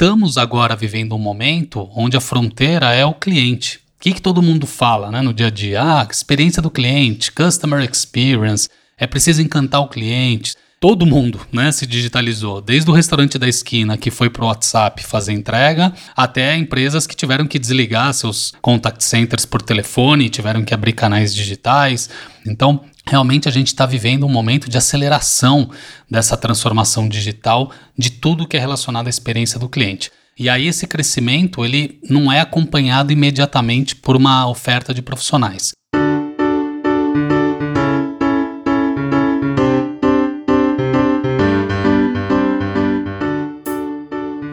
estamos agora vivendo um momento onde a fronteira é o cliente. O que, que todo mundo fala né, no dia a dia? Ah, experiência do cliente, customer experience, é preciso encantar o cliente. Todo mundo né, se digitalizou, desde o restaurante da esquina que foi para o WhatsApp fazer entrega, até empresas que tiveram que desligar seus contact centers por telefone, tiveram que abrir canais digitais. Então, realmente a gente está vivendo um momento de aceleração dessa transformação digital de tudo que é relacionado à experiência do cliente. E aí esse crescimento ele não é acompanhado imediatamente por uma oferta de profissionais.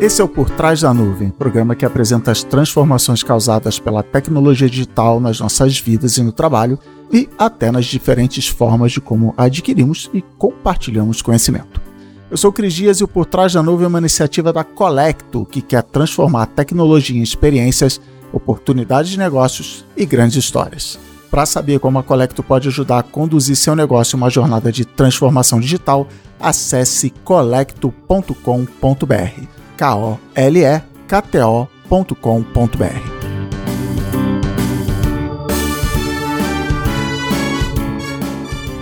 Esse é o Por Trás da Nuvem, programa que apresenta as transformações causadas pela tecnologia digital nas nossas vidas e no trabalho, e até nas diferentes formas de como adquirimos e compartilhamos conhecimento. Eu sou Cris Dias e o Por Trás da Nuvem é uma iniciativa da Colecto, que quer transformar tecnologia em experiências, oportunidades de negócios e grandes histórias. Para saber como a Colecto pode ajudar a conduzir seu negócio em uma jornada de transformação digital, acesse colecto.com.br k-o-l-e-k-t-o.com.br.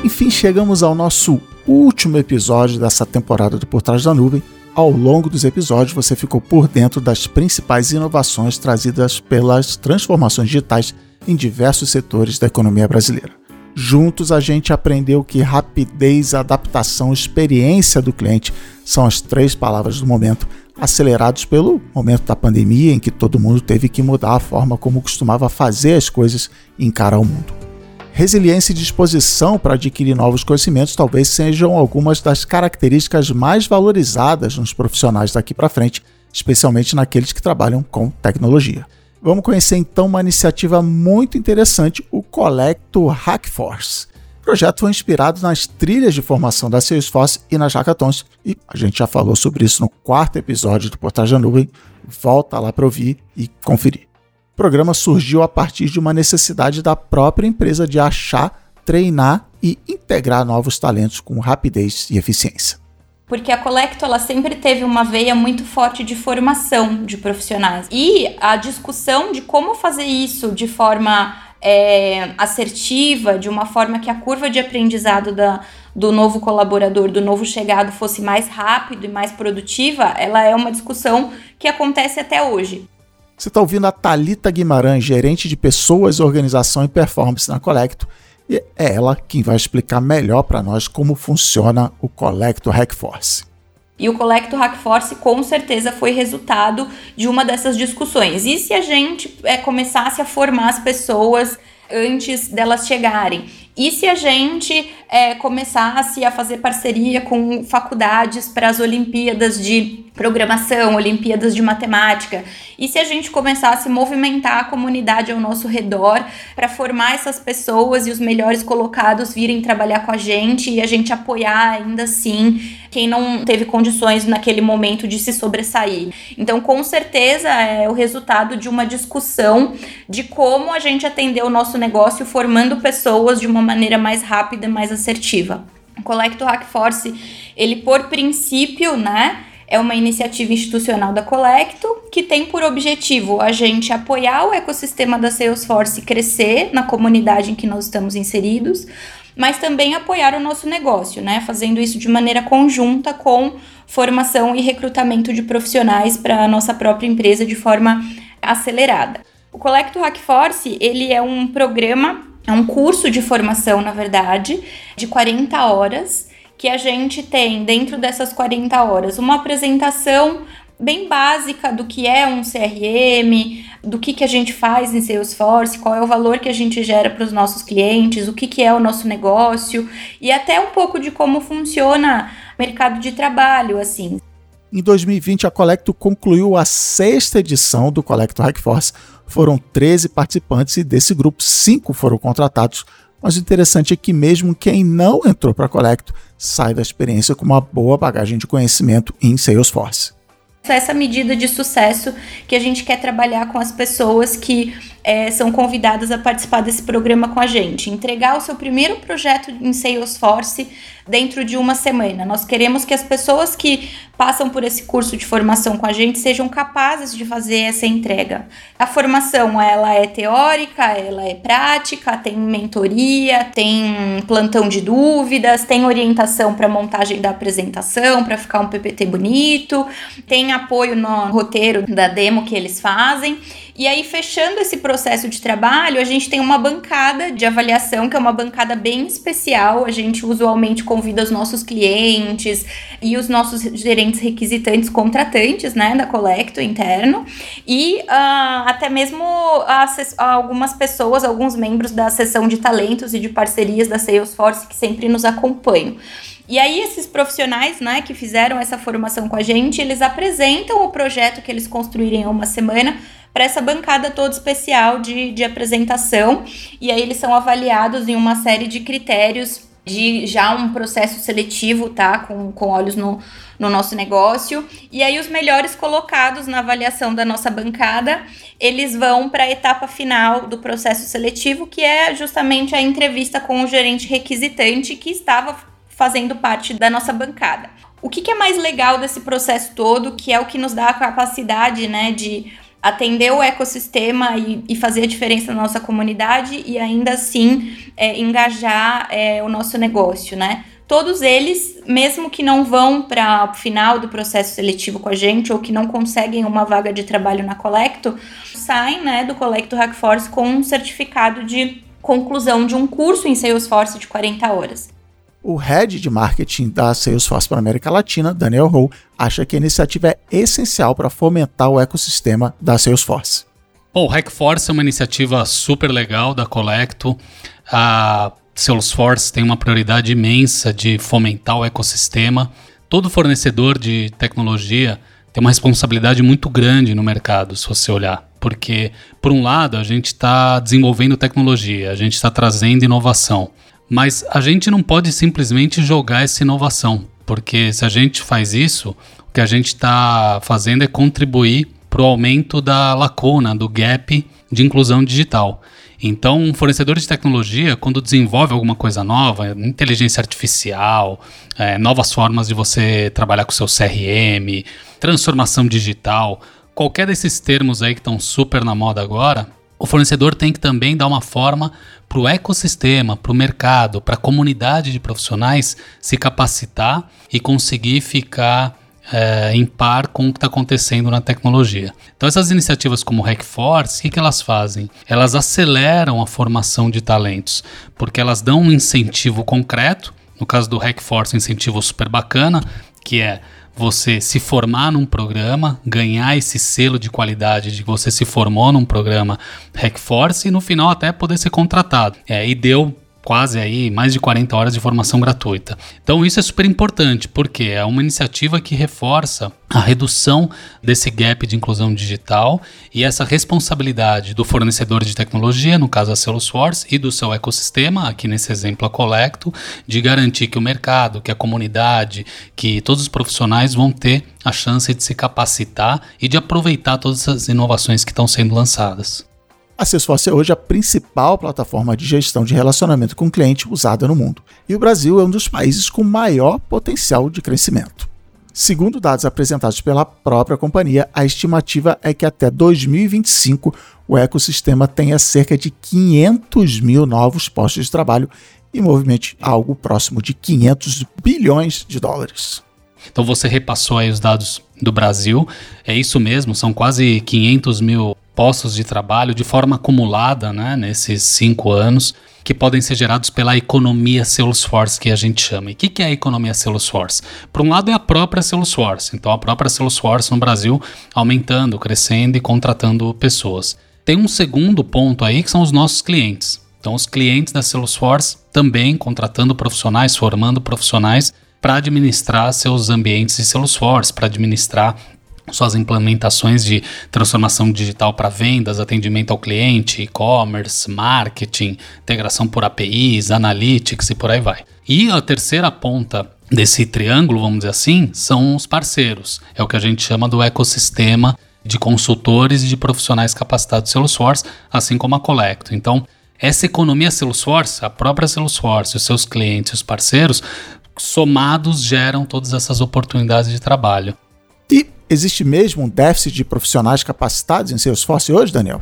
Enfim, chegamos ao nosso último episódio dessa temporada do Por Trás da Nuvem. Ao longo dos episódios, você ficou por dentro das principais inovações trazidas pelas transformações digitais em diversos setores da economia brasileira. Juntos, a gente aprendeu que rapidez, adaptação, experiência do cliente são as três palavras do momento acelerados pelo momento da pandemia, em que todo mundo teve que mudar a forma como costumava fazer as coisas e encarar o mundo. Resiliência e disposição para adquirir novos conhecimentos talvez sejam algumas das características mais valorizadas nos profissionais daqui para frente, especialmente naqueles que trabalham com tecnologia. Vamos conhecer então uma iniciativa muito interessante, o Colecto Hackforce. O projeto foi inspirado nas trilhas de formação da Salesforce e nas hackathons, e a gente já falou sobre isso no quarto episódio do Portagem Nuvem. Volta lá para ouvir e conferir. O programa surgiu a partir de uma necessidade da própria empresa de achar, treinar e integrar novos talentos com rapidez e eficiência. Porque a Colecto ela sempre teve uma veia muito forte de formação de profissionais. E a discussão de como fazer isso de forma é, assertiva, de uma forma que a curva de aprendizado da, do novo colaborador, do novo chegado fosse mais rápido e mais produtiva, ela é uma discussão que acontece até hoje. Você está ouvindo a Talita Guimarães, gerente de pessoas, organização e performance na Colecto, e é ela quem vai explicar melhor para nós como funciona o Colecto Hackforce. E o Colecto Hackforce com certeza foi resultado de uma dessas discussões. E se a gente é, começasse a formar as pessoas antes delas chegarem? E se a gente é, começasse a fazer parceria com faculdades para as Olimpíadas de programação, Olimpíadas de matemática? E se a gente começasse a movimentar a comunidade ao nosso redor para formar essas pessoas e os melhores colocados virem trabalhar com a gente e a gente apoiar ainda assim quem não teve condições naquele momento de se sobressair? Então, com certeza, é o resultado de uma discussão de como a gente atender o nosso negócio formando pessoas de uma maneira mais rápida, mais assertiva. O Collecto Hack Force, ele por princípio, né, é uma iniciativa institucional da Colecto que tem por objetivo a gente apoiar o ecossistema da Salesforce crescer na comunidade em que nós estamos inseridos, mas também apoiar o nosso negócio, né? Fazendo isso de maneira conjunta com formação e recrutamento de profissionais para a nossa própria empresa de forma acelerada. O Colecto Hack Force, ele é um programa é um curso de formação, na verdade, de 40 horas, que a gente tem dentro dessas 40 horas uma apresentação bem básica do que é um CRM, do que, que a gente faz em Salesforce, qual é o valor que a gente gera para os nossos clientes, o que, que é o nosso negócio e até um pouco de como funciona o mercado de trabalho, assim. Em 2020, a Colecto concluiu a sexta edição do Colecto Hackforce, foram 13 participantes e desse grupo, 5 foram contratados. Mas o interessante é que mesmo quem não entrou para a Colecto sai da experiência com uma boa bagagem de conhecimento em Salesforce essa medida de sucesso que a gente quer trabalhar com as pessoas que é, são convidadas a participar desse programa com a gente. Entregar o seu primeiro projeto em Salesforce dentro de uma semana. Nós queremos que as pessoas que passam por esse curso de formação com a gente sejam capazes de fazer essa entrega. A formação ela é teórica, ela é prática, tem mentoria, tem plantão de dúvidas, tem orientação para montagem da apresentação, para ficar um PPT bonito, tem apoio no roteiro da demo que eles fazem. E aí, fechando esse processo de trabalho, a gente tem uma bancada de avaliação, que é uma bancada bem especial. A gente usualmente convida os nossos clientes e os nossos gerentes requisitantes contratantes, né, da Colecto interno, e uh, até mesmo algumas pessoas, alguns membros da seção de talentos e de parcerias da Salesforce que sempre nos acompanham. E aí, esses profissionais, né, que fizeram essa formação com a gente, eles apresentam o projeto que eles construírem em uma semana para essa bancada toda especial de, de apresentação. E aí, eles são avaliados em uma série de critérios de já um processo seletivo, tá? Com, com olhos no, no nosso negócio. E aí, os melhores colocados na avaliação da nossa bancada, eles vão para a etapa final do processo seletivo, que é justamente a entrevista com o gerente requisitante que estava fazendo parte da nossa bancada. O que, que, é mais legal desse processo todo, que é o que nos dá a capacidade né, de atender o ecossistema e, e fazer a diferença na nossa comunidade e ainda assim é, engajar é, o nosso negócio, né? Todos eles, mesmo que não vão para o final do processo seletivo com a gente ou que não conseguem uma vaga de trabalho na Colecto, saem né, do Colecto Hackforce com um certificado de conclusão de um curso em Salesforce de 40 horas. O head de marketing da Salesforce para a América Latina, Daniel Ho, acha que a iniciativa é essencial para fomentar o ecossistema da Salesforce. Bom, o Hackforce é uma iniciativa super legal da Colecto. A Salesforce tem uma prioridade imensa de fomentar o ecossistema. Todo fornecedor de tecnologia tem uma responsabilidade muito grande no mercado, se você olhar. Porque, por um lado, a gente está desenvolvendo tecnologia, a gente está trazendo inovação. Mas a gente não pode simplesmente jogar essa inovação, porque se a gente faz isso, o que a gente está fazendo é contribuir para o aumento da lacuna, do gap de inclusão digital. Então, um fornecedor de tecnologia, quando desenvolve alguma coisa nova, inteligência artificial, é, novas formas de você trabalhar com seu CRM, transformação digital, qualquer desses termos aí que estão super na moda agora, o fornecedor tem que também dar uma forma para o ecossistema, para o mercado, para a comunidade de profissionais se capacitar e conseguir ficar é, em par com o que está acontecendo na tecnologia. Então, essas iniciativas como o Hackforce, o que, que elas fazem? Elas aceleram a formação de talentos, porque elas dão um incentivo concreto. No caso do Hackforce, um incentivo super bacana, que é você se formar num programa, ganhar esse selo de qualidade de que você se formou num programa Hackforce e no final até poder ser contratado. É, e deu quase aí mais de 40 horas de formação gratuita. Então isso é super importante, porque é uma iniciativa que reforça a redução desse gap de inclusão digital e essa responsabilidade do fornecedor de tecnologia, no caso a Salesforce, e do seu ecossistema, aqui nesse exemplo a Colecto, de garantir que o mercado, que a comunidade, que todos os profissionais vão ter a chance de se capacitar e de aproveitar todas as inovações que estão sendo lançadas. A Salesforce é hoje a principal plataforma de gestão de relacionamento com cliente usada no mundo, e o Brasil é um dos países com maior potencial de crescimento. Segundo dados apresentados pela própria companhia, a estimativa é que até 2025 o ecossistema tenha cerca de 500 mil novos postos de trabalho e movimente algo próximo de 500 bilhões de dólares. Então você repassou aí os dados do Brasil, é isso mesmo, são quase 500 mil postos de trabalho de forma acumulada né, nesses cinco anos que podem ser gerados pela economia Salesforce, que a gente chama. E o que, que é a economia Salesforce? Por um lado é a própria Salesforce, então a própria Salesforce no Brasil aumentando, crescendo e contratando pessoas. Tem um segundo ponto aí que são os nossos clientes. Então os clientes da Salesforce também contratando profissionais, formando profissionais para administrar seus ambientes de Salesforce, para administrar suas implementações de transformação digital para vendas, atendimento ao cliente, e-commerce, marketing, integração por APIs, analytics e por aí vai. E a terceira ponta desse triângulo, vamos dizer assim, são os parceiros. É o que a gente chama do ecossistema de consultores e de profissionais capacitados Salesforce, assim como a Colecto. Então, essa economia Salesforce, a própria Salesforce, os seus clientes, os parceiros, somados geram todas essas oportunidades de trabalho. E existe mesmo um déficit de profissionais capacitados em Salesforce hoje, Daniel?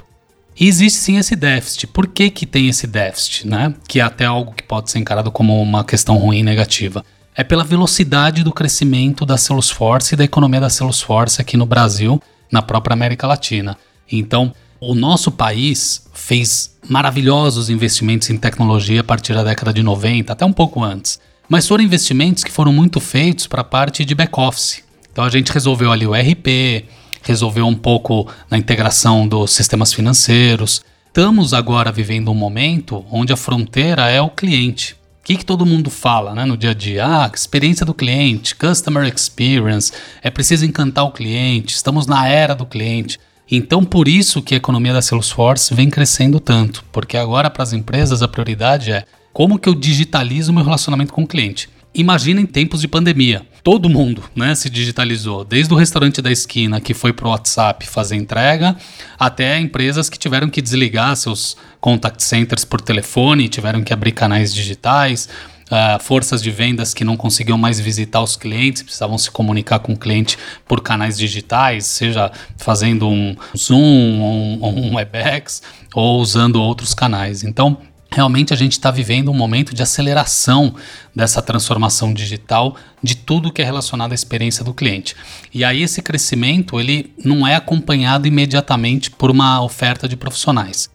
existe sim esse déficit. Por que, que tem esse déficit? Né? Que é até algo que pode ser encarado como uma questão ruim negativa. É pela velocidade do crescimento da Salesforce e da economia da Salesforce aqui no Brasil, na própria América Latina. Então, o nosso país fez maravilhosos investimentos em tecnologia a partir da década de 90, até um pouco antes. Mas foram investimentos que foram muito feitos para a parte de back-office. Então a gente resolveu ali o RP, resolveu um pouco na integração dos sistemas financeiros. Estamos agora vivendo um momento onde a fronteira é o cliente. O que, que todo mundo fala né, no dia a dia? Ah, experiência do cliente, customer experience, é preciso encantar o cliente, estamos na era do cliente. Então, por isso que a economia da Salesforce vem crescendo tanto, porque agora para as empresas a prioridade é como que eu digitalizo meu relacionamento com o cliente. Imagina em tempos de pandemia. Todo mundo né, se digitalizou, desde o restaurante da esquina que foi para o WhatsApp fazer entrega, até empresas que tiveram que desligar seus contact centers por telefone, tiveram que abrir canais digitais, uh, forças de vendas que não conseguiam mais visitar os clientes, precisavam se comunicar com o cliente por canais digitais, seja fazendo um Zoom, um, um WebEx ou usando outros canais. Então, realmente a gente está vivendo um momento de aceleração dessa transformação digital de tudo que é relacionado à experiência do cliente. E aí esse crescimento ele não é acompanhado imediatamente por uma oferta de profissionais.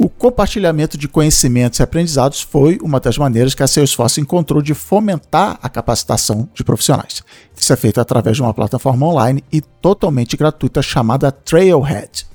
O compartilhamento de conhecimentos e aprendizados foi uma das maneiras que a Salesforce encontrou de fomentar a capacitação de profissionais. Isso é feito através de uma plataforma online e totalmente gratuita chamada Trailhead.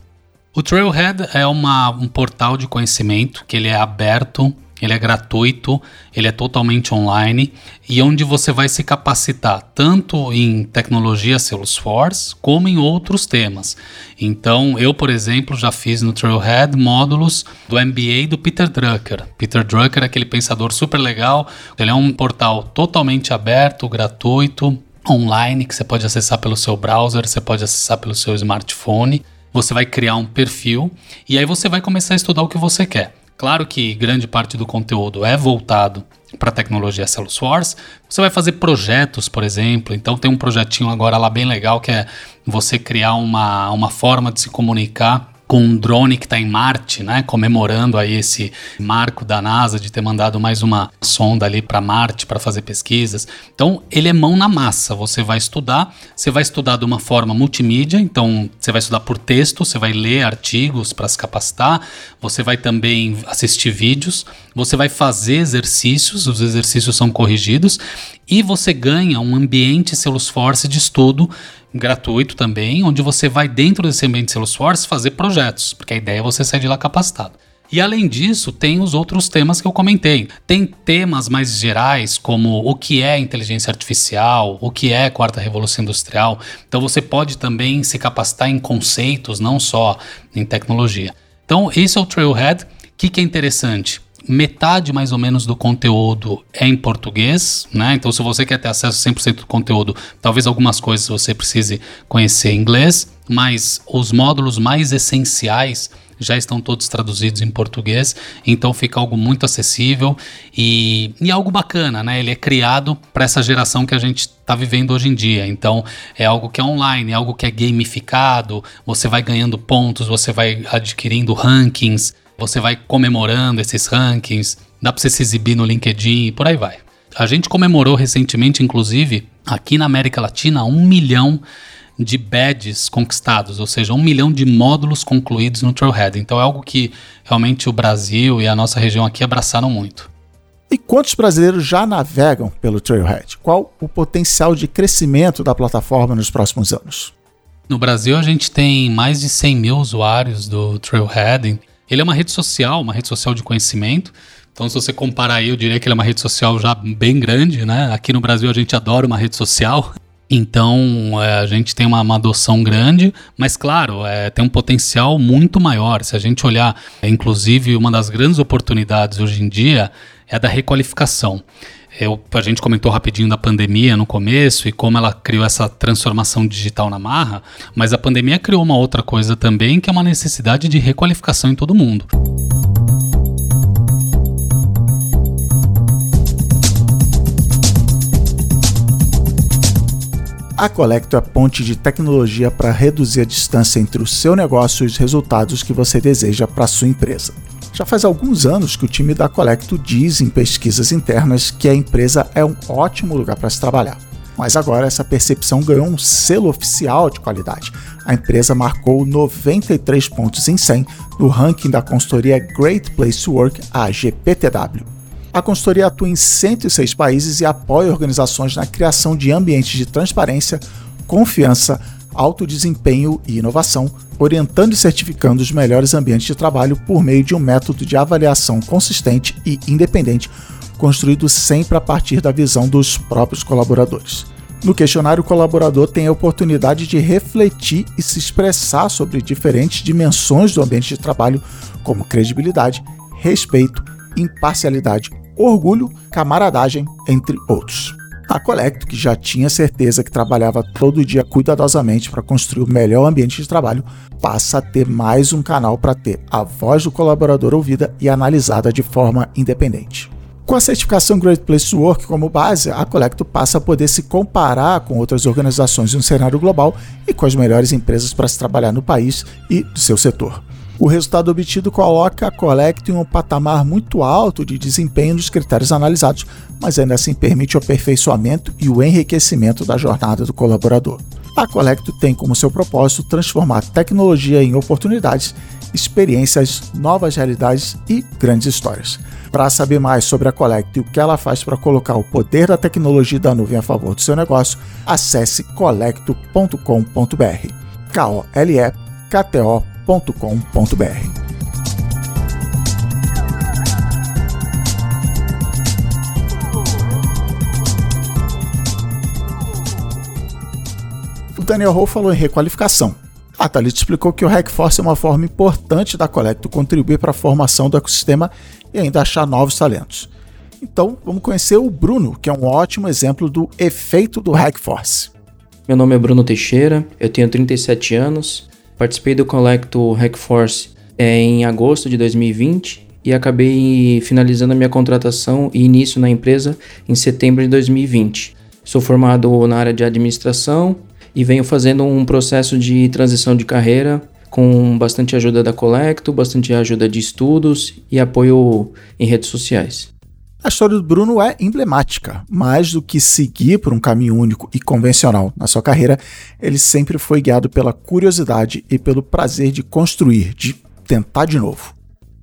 O Trailhead é uma, um portal de conhecimento que ele é aberto, ele é gratuito, ele é totalmente online e onde você vai se capacitar tanto em tecnologia Salesforce como em outros temas. Então, eu, por exemplo, já fiz no Trailhead módulos do MBA do Peter Drucker. Peter Drucker é aquele pensador super legal, ele é um portal totalmente aberto, gratuito, online que você pode acessar pelo seu browser, você pode acessar pelo seu smartphone você vai criar um perfil e aí você vai começar a estudar o que você quer. Claro que grande parte do conteúdo é voltado para a tecnologia Salesforce. Você vai fazer projetos, por exemplo. Então tem um projetinho agora lá bem legal que é você criar uma, uma forma de se comunicar com um drone que está em Marte, né, comemorando aí esse marco da NASA de ter mandado mais uma sonda ali para Marte para fazer pesquisas. Então, ele é mão na massa. Você vai estudar, você vai estudar de uma forma multimídia, então você vai estudar por texto, você vai ler artigos para se capacitar, você vai também assistir vídeos, você vai fazer exercícios, os exercícios são corrigidos e você ganha um ambiente Salesforce de estudo gratuito também, onde você vai dentro desse ambiente Salesforce fazer projetos, porque a ideia é você sair de lá capacitado. E além disso, tem os outros temas que eu comentei. Tem temas mais gerais, como o que é inteligência artificial, o que é quarta revolução industrial. Então você pode também se capacitar em conceitos, não só em tecnologia. Então, esse é o Trailhead. O que, que é interessante? Metade mais ou menos do conteúdo é em português, né? Então, se você quer ter acesso a 100% do conteúdo, talvez algumas coisas você precise conhecer em inglês, mas os módulos mais essenciais já estão todos traduzidos em português, então fica algo muito acessível e, e algo bacana, né? Ele é criado para essa geração que a gente está vivendo hoje em dia. Então é algo que é online, é algo que é gamificado, você vai ganhando pontos, você vai adquirindo rankings você vai comemorando esses rankings, dá para você se exibir no LinkedIn e por aí vai. A gente comemorou recentemente, inclusive, aqui na América Latina, um milhão de badges conquistados, ou seja, um milhão de módulos concluídos no Trailhead. Então é algo que realmente o Brasil e a nossa região aqui abraçaram muito. E quantos brasileiros já navegam pelo Trailhead? Qual o potencial de crescimento da plataforma nos próximos anos? No Brasil, a gente tem mais de 100 mil usuários do Trailhead ele é uma rede social, uma rede social de conhecimento. Então, se você comparar aí, eu diria que ele é uma rede social já bem grande, né? Aqui no Brasil a gente adora uma rede social. Então, é, a gente tem uma, uma, adoção grande, mas claro, é, tem um potencial muito maior. Se a gente olhar, é, inclusive, uma das grandes oportunidades hoje em dia é a da requalificação. Eu, a gente comentou rapidinho da pandemia no começo e como ela criou essa transformação digital na marra, mas a pandemia criou uma outra coisa também, que é uma necessidade de requalificação em todo mundo. A Colecto é a ponte de tecnologia para reduzir a distância entre o seu negócio e os resultados que você deseja para sua empresa. Já faz alguns anos que o time da Colecto diz em pesquisas internas que a empresa é um ótimo lugar para se trabalhar. Mas agora essa percepção ganhou um selo oficial de qualidade. A empresa marcou 93 pontos em 100 no ranking da consultoria Great Place to Work, a GPTW. A consultoria atua em 106 países e apoia organizações na criação de ambientes de transparência, confiança, alto desempenho e inovação, orientando e certificando os melhores ambientes de trabalho por meio de um método de avaliação consistente e independente, construído sempre a partir da visão dos próprios colaboradores. No questionário, o colaborador tem a oportunidade de refletir e se expressar sobre diferentes dimensões do ambiente de trabalho, como credibilidade, respeito, imparcialidade, orgulho, camaradagem, entre outros. A Colecto, que já tinha certeza que trabalhava todo dia cuidadosamente para construir o melhor ambiente de trabalho, passa a ter mais um canal para ter a voz do colaborador ouvida e analisada de forma independente. Com a certificação Great Place to Work como base, a Colecto passa a poder se comparar com outras organizações no cenário global e com as melhores empresas para se trabalhar no país e do seu setor. O resultado obtido coloca a Collect em um patamar muito alto de desempenho dos critérios analisados, mas ainda assim permite o aperfeiçoamento e o enriquecimento da jornada do colaborador. A Collect tem como seu propósito transformar tecnologia em oportunidades, experiências, novas realidades e grandes histórias. Para saber mais sobre a Collect e o que ela faz para colocar o poder da tecnologia da nuvem a favor do seu negócio, acesse collecto.com.br. K-O-L-E-K-T-O www.cultura.com.br. O Daniel Ho falou em requalificação. A Thalita explicou que o Hackforce é uma forma importante da Colecto contribuir para a formação do ecossistema e ainda achar novos talentos. Então, vamos conhecer o Bruno, que é um ótimo exemplo do efeito do Hackforce. Meu nome é Bruno Teixeira, eu tenho 37 anos, Participei do Collecto Hackforce é, em agosto de 2020 e acabei finalizando a minha contratação e início na empresa em setembro de 2020. Sou formado na área de administração e venho fazendo um processo de transição de carreira com bastante ajuda da Colecto, bastante ajuda de estudos e apoio em redes sociais. A história do Bruno é emblemática. Mais do que seguir por um caminho único e convencional na sua carreira, ele sempre foi guiado pela curiosidade e pelo prazer de construir, de tentar de novo.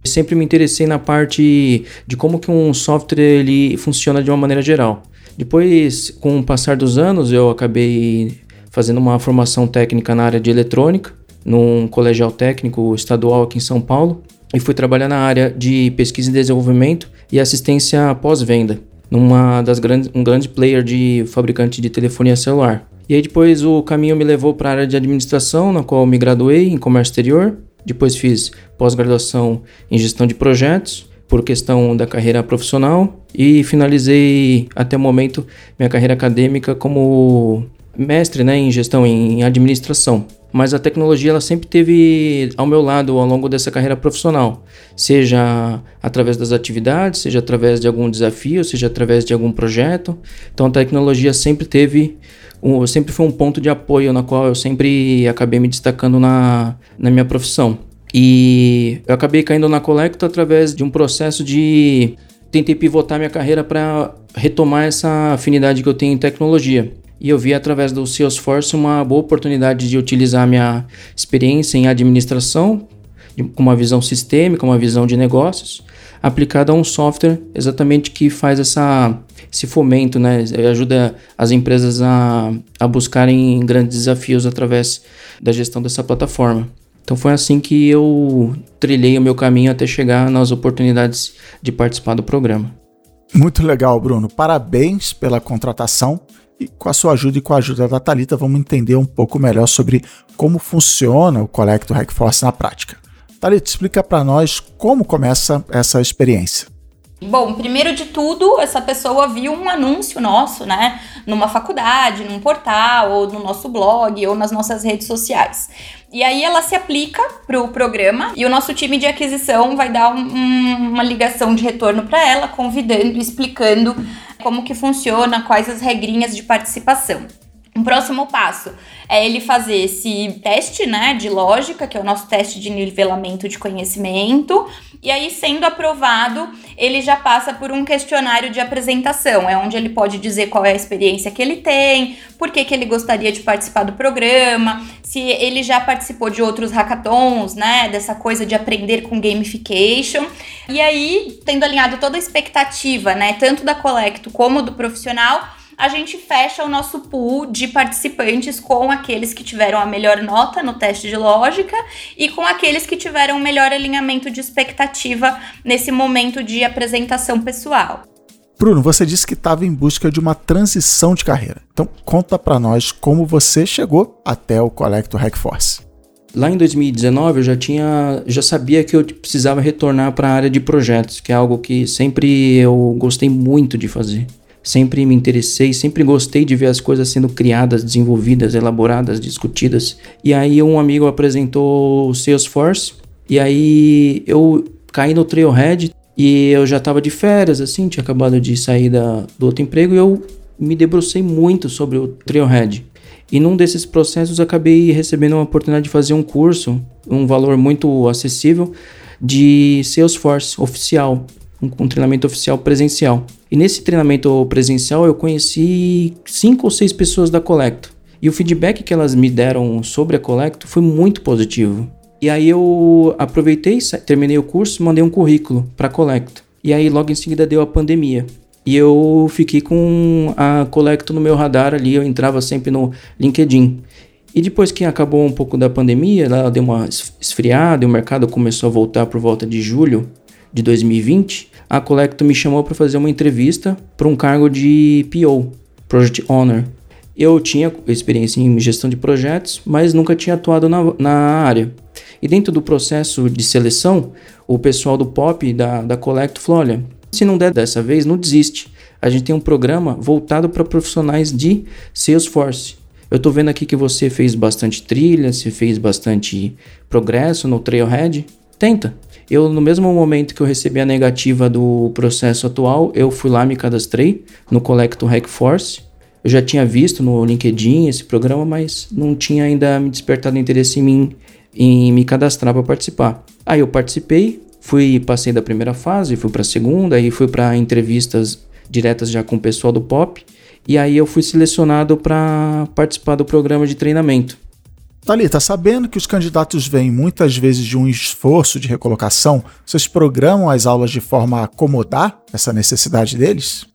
Sempre me interessei na parte de como que um software ele funciona de uma maneira geral. Depois, com o passar dos anos, eu acabei fazendo uma formação técnica na área de eletrônica, num colegial técnico estadual aqui em São Paulo, e fui trabalhar na área de pesquisa e desenvolvimento e assistência pós-venda, numa das grandes, um grande player de fabricante de telefonia celular. E aí depois o caminho me levou para a área de administração, na qual me graduei em comércio exterior. Depois fiz pós-graduação em gestão de projetos, por questão da carreira profissional, e finalizei até o momento minha carreira acadêmica como mestre né, em gestão em administração mas a tecnologia ela sempre teve ao meu lado ao longo dessa carreira profissional, seja através das atividades, seja através de algum desafio, seja através de algum projeto. Então a tecnologia sempre teve um, sempre foi um ponto de apoio na qual eu sempre acabei me destacando na, na minha profissão. E eu acabei caindo na Colecto através de um processo de tentei pivotar minha carreira para retomar essa afinidade que eu tenho em tecnologia e eu vi através do Salesforce uma boa oportunidade de utilizar minha experiência em administração, com uma visão sistêmica, uma visão de negócios, aplicada a um software exatamente que faz essa, esse fomento, né? ajuda as empresas a, a buscarem grandes desafios através da gestão dessa plataforma. Então foi assim que eu trilhei o meu caminho até chegar nas oportunidades de participar do programa. Muito legal, Bruno. Parabéns pela contratação. E com a sua ajuda e com a ajuda da Talita, vamos entender um pouco melhor sobre como funciona o Collector Hackforce na prática. Talita, explica para nós como começa essa experiência. Bom, primeiro de tudo, essa pessoa viu um anúncio nosso, né? Numa faculdade, num portal, ou no nosso blog, ou nas nossas redes sociais. E aí ela se aplica para o programa e o nosso time de aquisição vai dar um, uma ligação de retorno para ela, convidando, explicando como que funciona, quais as regrinhas de participação. Um próximo passo é ele fazer esse teste, né, de lógica, que é o nosso teste de nivelamento de conhecimento, e aí sendo aprovado, ele já passa por um questionário de apresentação, é onde ele pode dizer qual é a experiência que ele tem, por que, que ele gostaria de participar do programa, se ele já participou de outros hackathons, né, dessa coisa de aprender com gamification. E aí, tendo alinhado toda a expectativa, né, tanto da Colecto como do profissional, a gente fecha o nosso pool de participantes com aqueles que tiveram a melhor nota no teste de lógica e com aqueles que tiveram o melhor alinhamento de expectativa nesse momento de apresentação pessoal. Bruno, você disse que estava em busca de uma transição de carreira. Então, conta para nós como você chegou até o Collector Hackforce. Lá em 2019 eu já tinha, já sabia que eu precisava retornar para a área de projetos, que é algo que sempre eu gostei muito de fazer sempre me interessei, sempre gostei de ver as coisas sendo criadas, desenvolvidas, elaboradas, discutidas. E aí um amigo apresentou o Salesforce e aí eu caí no Trailhead e eu já estava de férias, assim, tinha acabado de sair da, do outro emprego e eu me debrucei muito sobre o Trailhead. E num desses processos acabei recebendo uma oportunidade de fazer um curso, um valor muito acessível, de Salesforce oficial um, um treinamento oficial presencial. E nesse treinamento presencial eu conheci cinco ou seis pessoas da Colecto. E o feedback que elas me deram sobre a Colecto foi muito positivo. E aí eu aproveitei, terminei o curso, mandei um currículo para a Colecto. E aí logo em seguida deu a pandemia. E eu fiquei com a Colecto no meu radar ali, eu entrava sempre no LinkedIn. E depois que acabou um pouco da pandemia, ela deu uma esfriada e o mercado começou a voltar por volta de julho de 2020, a Colecto me chamou para fazer uma entrevista para um cargo de PO, Project Owner. Eu tinha experiência em gestão de projetos, mas nunca tinha atuado na, na área. E dentro do processo de seleção, o pessoal do POP da, da Colecto falou: olha, se não der dessa vez, não desiste. A gente tem um programa voltado para profissionais de Salesforce. Eu estou vendo aqui que você fez bastante trilha, você fez bastante progresso no Trailhead. Tenta. Eu, no mesmo momento que eu recebi a negativa do processo atual, eu fui lá, me cadastrei no Collecto Hack Force. Eu já tinha visto no LinkedIn esse programa, mas não tinha ainda me despertado interesse em mim em me cadastrar para participar. Aí eu participei, fui passei da primeira fase, fui para a segunda, aí fui para entrevistas diretas já com o pessoal do Pop, e aí eu fui selecionado para participar do programa de treinamento. Thalita, sabendo que os candidatos vêm muitas vezes de um esforço de recolocação, vocês programam as aulas de forma a acomodar essa necessidade deles?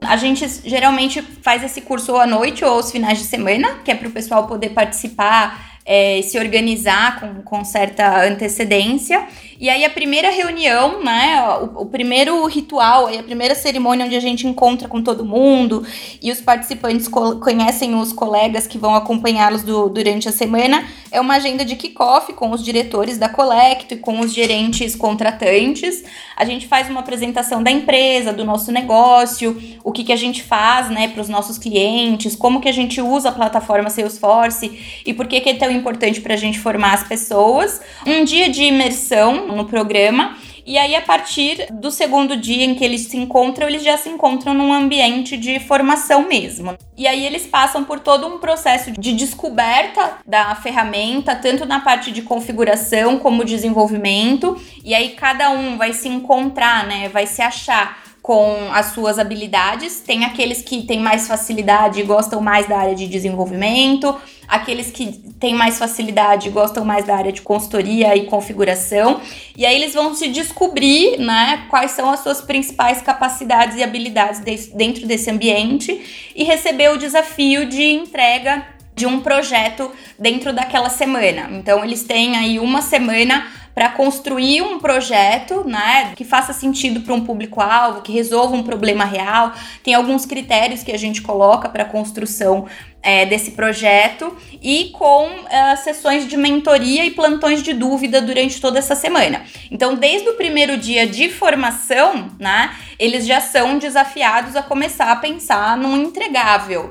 A gente geralmente faz esse curso ou à noite ou aos finais de semana, que é para o pessoal poder participar é, se organizar com, com certa antecedência. E aí a primeira reunião, né, o, o, primeiro ritual, a primeira cerimônia onde a gente encontra com todo mundo e os participantes co conhecem os colegas que vão acompanhá-los durante a semana, é uma agenda de kickoff com os diretores da Colecto e com os gerentes contratantes. A gente faz uma apresentação da empresa, do nosso negócio, o que, que a gente faz, né, para os nossos clientes, como que a gente usa a plataforma Salesforce e por que, que é tão importante para a gente formar as pessoas. Um dia de imersão no programa. E aí, a partir do segundo dia em que eles se encontram, eles já se encontram num ambiente de formação mesmo. E aí, eles passam por todo um processo de descoberta da ferramenta, tanto na parte de configuração como desenvolvimento. E aí, cada um vai se encontrar, né? Vai se achar com as suas habilidades. Tem aqueles que têm mais facilidade e gostam mais da área de desenvolvimento, aqueles que têm mais facilidade e gostam mais da área de consultoria e configuração. E aí eles vão se descobrir, né, quais são as suas principais capacidades e habilidades dentro desse ambiente e receber o desafio de entrega de um projeto dentro daquela semana. Então eles têm aí uma semana para construir um projeto, né, que faça sentido para um público-alvo, que resolva um problema real. Tem alguns critérios que a gente coloca para a construção é, desse projeto e com uh, sessões de mentoria e plantões de dúvida durante toda essa semana. Então, desde o primeiro dia de formação, né, eles já são desafiados a começar a pensar num entregável.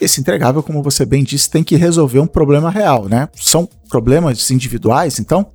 Esse entregável, como você bem disse, tem que resolver um problema real, né? São problemas individuais, então?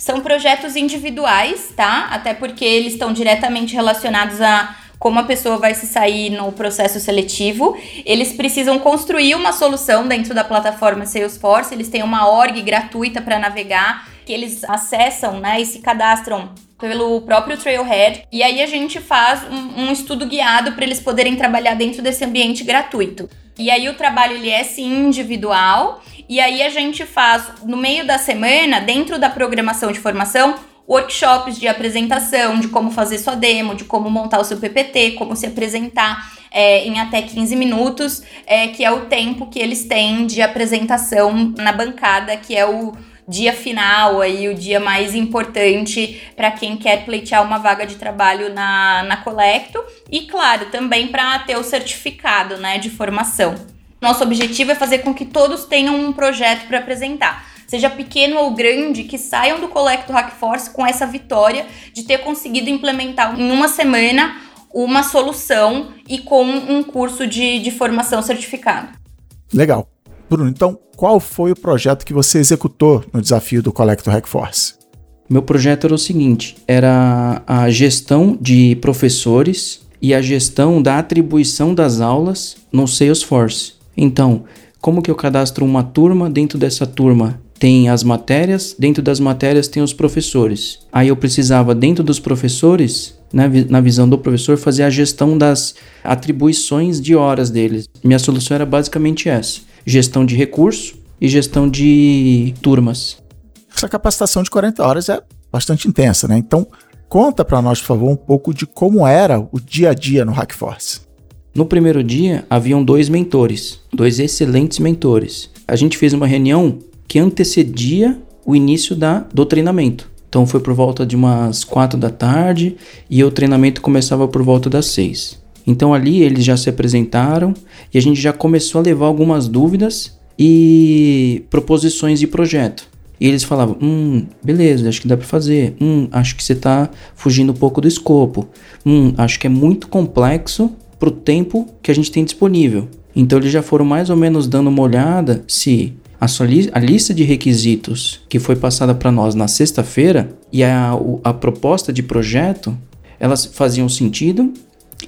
São projetos individuais, tá? Até porque eles estão diretamente relacionados a como a pessoa vai se sair no processo seletivo. Eles precisam construir uma solução dentro da plataforma Salesforce, eles têm uma org gratuita para navegar, que eles acessam né, e se cadastram pelo próprio Trailhead. E aí a gente faz um, um estudo guiado para eles poderem trabalhar dentro desse ambiente gratuito. E aí o trabalho ele é sim individual. E aí a gente faz no meio da semana, dentro da programação de formação, workshops de apresentação, de como fazer sua demo, de como montar o seu PPT, como se apresentar é, em até 15 minutos, é, que é o tempo que eles têm de apresentação na bancada, que é o dia final aí, o dia mais importante para quem quer pleitear uma vaga de trabalho na, na Colecto e, claro, também para ter o certificado né, de formação. Nosso objetivo é fazer com que todos tenham um projeto para apresentar seja pequeno ou grande, que saiam do Collecto Hackforce com essa vitória de ter conseguido implementar em uma semana uma solução e com um curso de, de formação certificado. Legal. Bruno, então qual foi o projeto que você executou no desafio do Collector Hackforce? Meu projeto era o seguinte: era a gestão de professores e a gestão da atribuição das aulas no Salesforce. Então, como que eu cadastro uma turma dentro dessa turma? tem as matérias, dentro das matérias tem os professores. Aí eu precisava, dentro dos professores, na, na visão do professor, fazer a gestão das atribuições de horas deles. Minha solução era basicamente essa: gestão de recurso e gestão de turmas. Essa capacitação de 40 horas é bastante intensa, né? Então, conta para nós, por favor, um pouco de como era o dia a dia no Hackforce. No primeiro dia, haviam dois mentores, dois excelentes mentores. A gente fez uma reunião que antecedia o início da, do treinamento. Então foi por volta de umas quatro da tarde e o treinamento começava por volta das seis. Então ali eles já se apresentaram e a gente já começou a levar algumas dúvidas e proposições de projeto. E eles falavam: Hum, beleza, acho que dá para fazer. Hum, acho que você está fugindo um pouco do escopo. Hum, acho que é muito complexo para o tempo que a gente tem disponível. Então eles já foram mais ou menos dando uma olhada se a, li a lista de requisitos que foi passada para nós na sexta-feira e a, a proposta de projeto, elas faziam sentido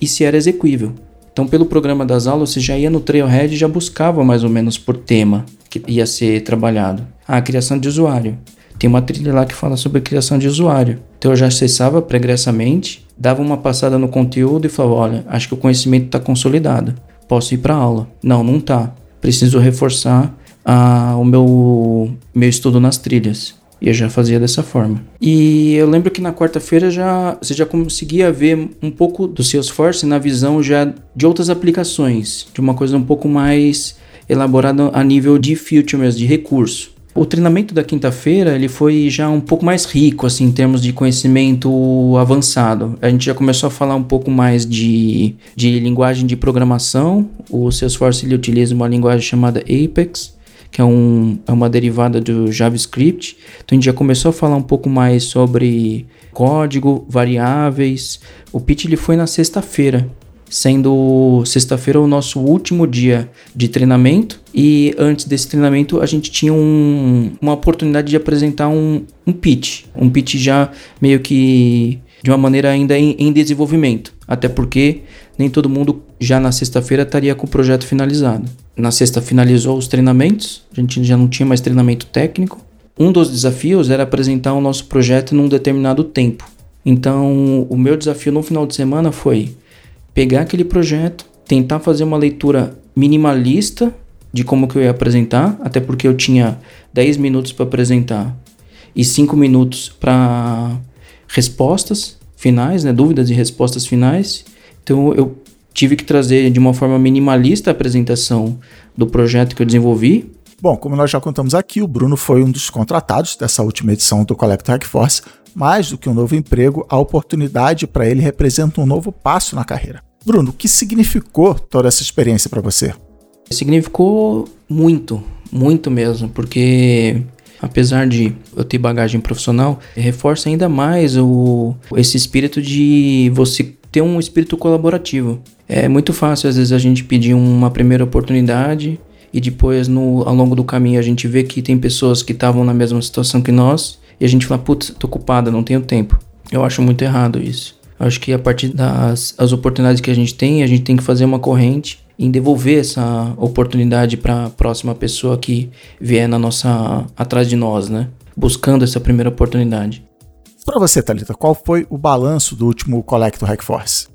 e se era execuível. Então, pelo programa das aulas, você já ia no Trailhead e já buscava mais ou menos por tema que ia ser trabalhado. Ah, a criação de usuário. Tem uma trilha lá que fala sobre a criação de usuário. Então eu já acessava pregressamente, dava uma passada no conteúdo e falava: olha, acho que o conhecimento está consolidado. Posso ir para aula? Não, não está. Preciso reforçar a, o meu, meu estudo nas trilhas. E eu já fazia dessa forma. E eu lembro que na quarta-feira já você já conseguia ver um pouco do Salesforce na visão já de outras aplicações, de uma coisa um pouco mais elaborada a nível de features, de recurso. O treinamento da quinta-feira ele foi já um pouco mais rico assim em termos de conhecimento avançado. A gente já começou a falar um pouco mais de, de linguagem de programação. O Salesforce ele utiliza uma linguagem chamada Apex que é, um, é uma derivada do JavaScript. Então a gente já começou a falar um pouco mais sobre código, variáveis. O pitch ele foi na sexta-feira, sendo sexta-feira o nosso último dia de treinamento. E antes desse treinamento a gente tinha um, uma oportunidade de apresentar um, um pitch. Um pitch já meio que de uma maneira ainda em, em desenvolvimento. Até porque nem todo mundo já na sexta-feira estaria com o projeto finalizado. Na sexta finalizou os treinamentos, a gente já não tinha mais treinamento técnico. Um dos desafios era apresentar o nosso projeto num determinado tempo. Então, o meu desafio no final de semana foi pegar aquele projeto, tentar fazer uma leitura minimalista de como que eu ia apresentar, até porque eu tinha 10 minutos para apresentar e 5 minutos para respostas finais, né, dúvidas e respostas finais. Então eu tive que trazer de uma forma minimalista a apresentação do projeto que eu desenvolvi. Bom, como nós já contamos aqui, o Bruno foi um dos contratados dessa última edição do Collector Hack Force. Mais do que um novo emprego, a oportunidade para ele representa um novo passo na carreira. Bruno, o que significou toda essa experiência para você? Significou muito, muito mesmo, porque apesar de eu ter bagagem profissional, reforça ainda mais o, esse espírito de você ter um espírito colaborativo. É muito fácil, às vezes, a gente pedir uma primeira oportunidade e depois, no, ao longo do caminho, a gente vê que tem pessoas que estavam na mesma situação que nós e a gente fala, putz, tô ocupada, não tenho tempo. Eu acho muito errado isso. Acho que a partir das as oportunidades que a gente tem, a gente tem que fazer uma corrente em devolver essa oportunidade para a próxima pessoa que vier na nossa atrás de nós, né? Buscando essa primeira oportunidade. Para você, Talita, qual foi o balanço do último Collector Hack Force?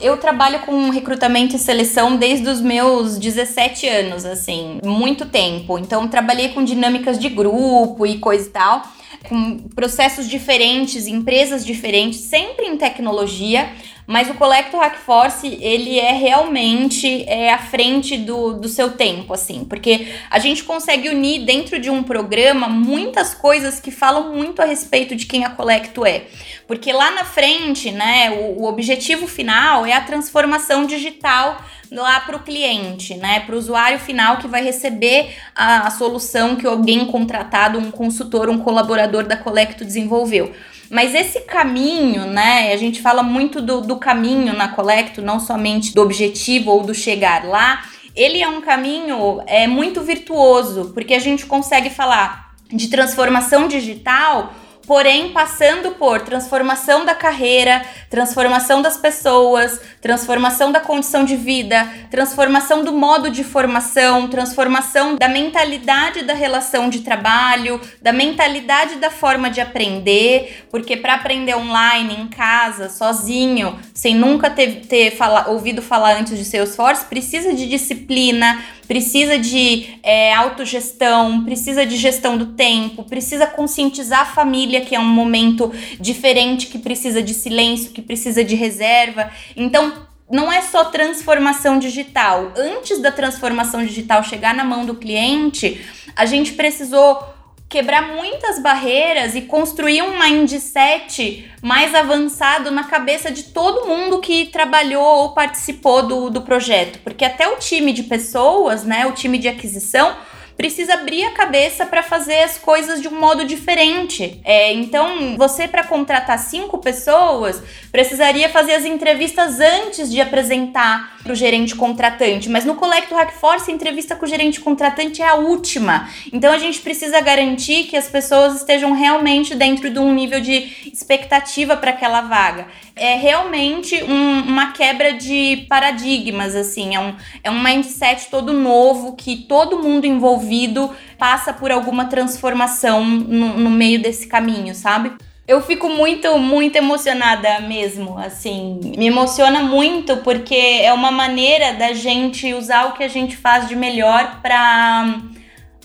Eu trabalho com recrutamento e seleção desde os meus 17 anos, assim, muito tempo. Então, trabalhei com dinâmicas de grupo e coisa e tal, com processos diferentes, empresas diferentes, sempre em tecnologia. Mas o Collector Hack Force, ele é realmente é, à frente do, do seu tempo, assim, porque a gente consegue unir dentro de um programa muitas coisas que falam muito a respeito de quem a Colecto é. Porque lá na frente, né, o, o objetivo final é a transformação digital lá para o cliente, né, para o usuário final que vai receber a, a solução que alguém contratado, um consultor, um colaborador da Colecto desenvolveu. Mas esse caminho, né? A gente fala muito do, do caminho na Colecto, não somente do objetivo ou do chegar lá. Ele é um caminho é, muito virtuoso, porque a gente consegue falar de transformação digital porém passando por transformação da carreira, transformação das pessoas, transformação da condição de vida, transformação do modo de formação, transformação da mentalidade da relação de trabalho, da mentalidade da forma de aprender, porque para aprender online, em casa, sozinho, sem nunca ter, ter fala, ouvido falar antes de Salesforce, precisa de disciplina, precisa de é, autogestão, precisa de gestão do tempo, precisa conscientizar a família que é um momento diferente, que precisa de silêncio, que precisa de reserva. Então, não é só transformação digital. Antes da transformação digital chegar na mão do cliente, a gente precisou quebrar muitas barreiras e construir um mindset mais avançado na cabeça de todo mundo que trabalhou ou participou do, do projeto. Porque até o time de pessoas, né, o time de aquisição, precisa abrir a cabeça para fazer as coisas de um modo diferente. É, então, você para contratar cinco pessoas precisaria fazer as entrevistas antes de apresentar para o gerente contratante. Mas no Collecto Hack Force, a entrevista com o gerente contratante é a última. Então, a gente precisa garantir que as pessoas estejam realmente dentro de um nível de expectativa para aquela vaga é realmente um, uma quebra de paradigmas, assim, é um, é um mindset todo novo que todo mundo envolvido passa por alguma transformação no, no meio desse caminho, sabe? Eu fico muito, muito emocionada mesmo, assim. Me emociona muito porque é uma maneira da gente usar o que a gente faz de melhor para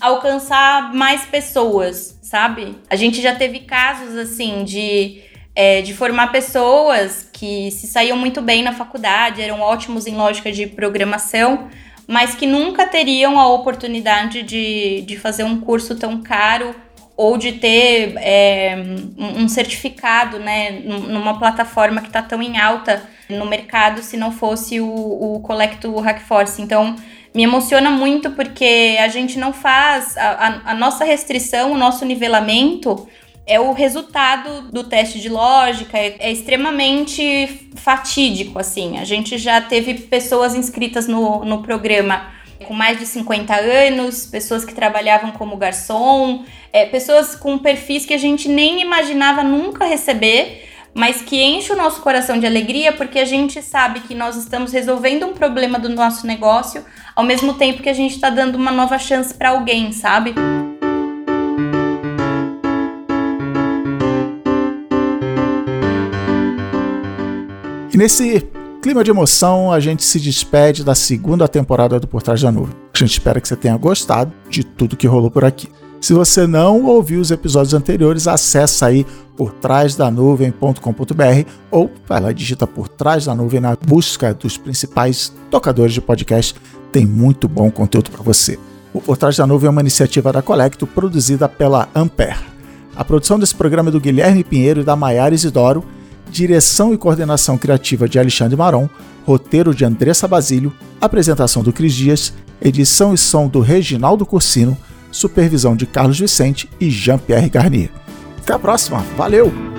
alcançar mais pessoas, sabe? A gente já teve casos assim de é, de formar pessoas que se saíam muito bem na faculdade, eram ótimos em lógica de programação, mas que nunca teriam a oportunidade de, de fazer um curso tão caro ou de ter é, um certificado né, numa plataforma que está tão em alta no mercado se não fosse o, o Colecto Hackforce. Então, me emociona muito porque a gente não faz a, a, a nossa restrição, o nosso nivelamento é o resultado do teste de lógica, é, é, extremamente fatídico, assim. A gente já teve pessoas inscritas no, no programa com mais de 50 anos, pessoas que trabalhavam como garçom, é, pessoas com perfis que a gente nem imaginava nunca receber, mas que enche o nosso coração de alegria porque a gente sabe que nós estamos resolvendo um problema do nosso negócio ao mesmo tempo que a gente está dando uma nova chance para alguém, sabe? E nesse clima de emoção, a gente se despede da segunda temporada do Por Trás da Nuvem. A gente espera que você tenha gostado de tudo que rolou por aqui. Se você não ouviu os episódios anteriores, acessa aí por trás da nuvem.com.br ou vai lá e digita por trás da nuvem na busca dos principais tocadores de podcast. Tem muito bom conteúdo para você. O Por Trás da Nuvem é uma iniciativa da Colecto produzida pela Ampere. A produção desse programa é do Guilherme Pinheiro e da Maiara Isidoro direção e coordenação criativa de Alexandre Maron, roteiro de Andressa Basílio, apresentação do Cris Dias, edição e som do Reginaldo Cursino, supervisão de Carlos Vicente e Jean-Pierre Garnier. Até a próxima, valeu!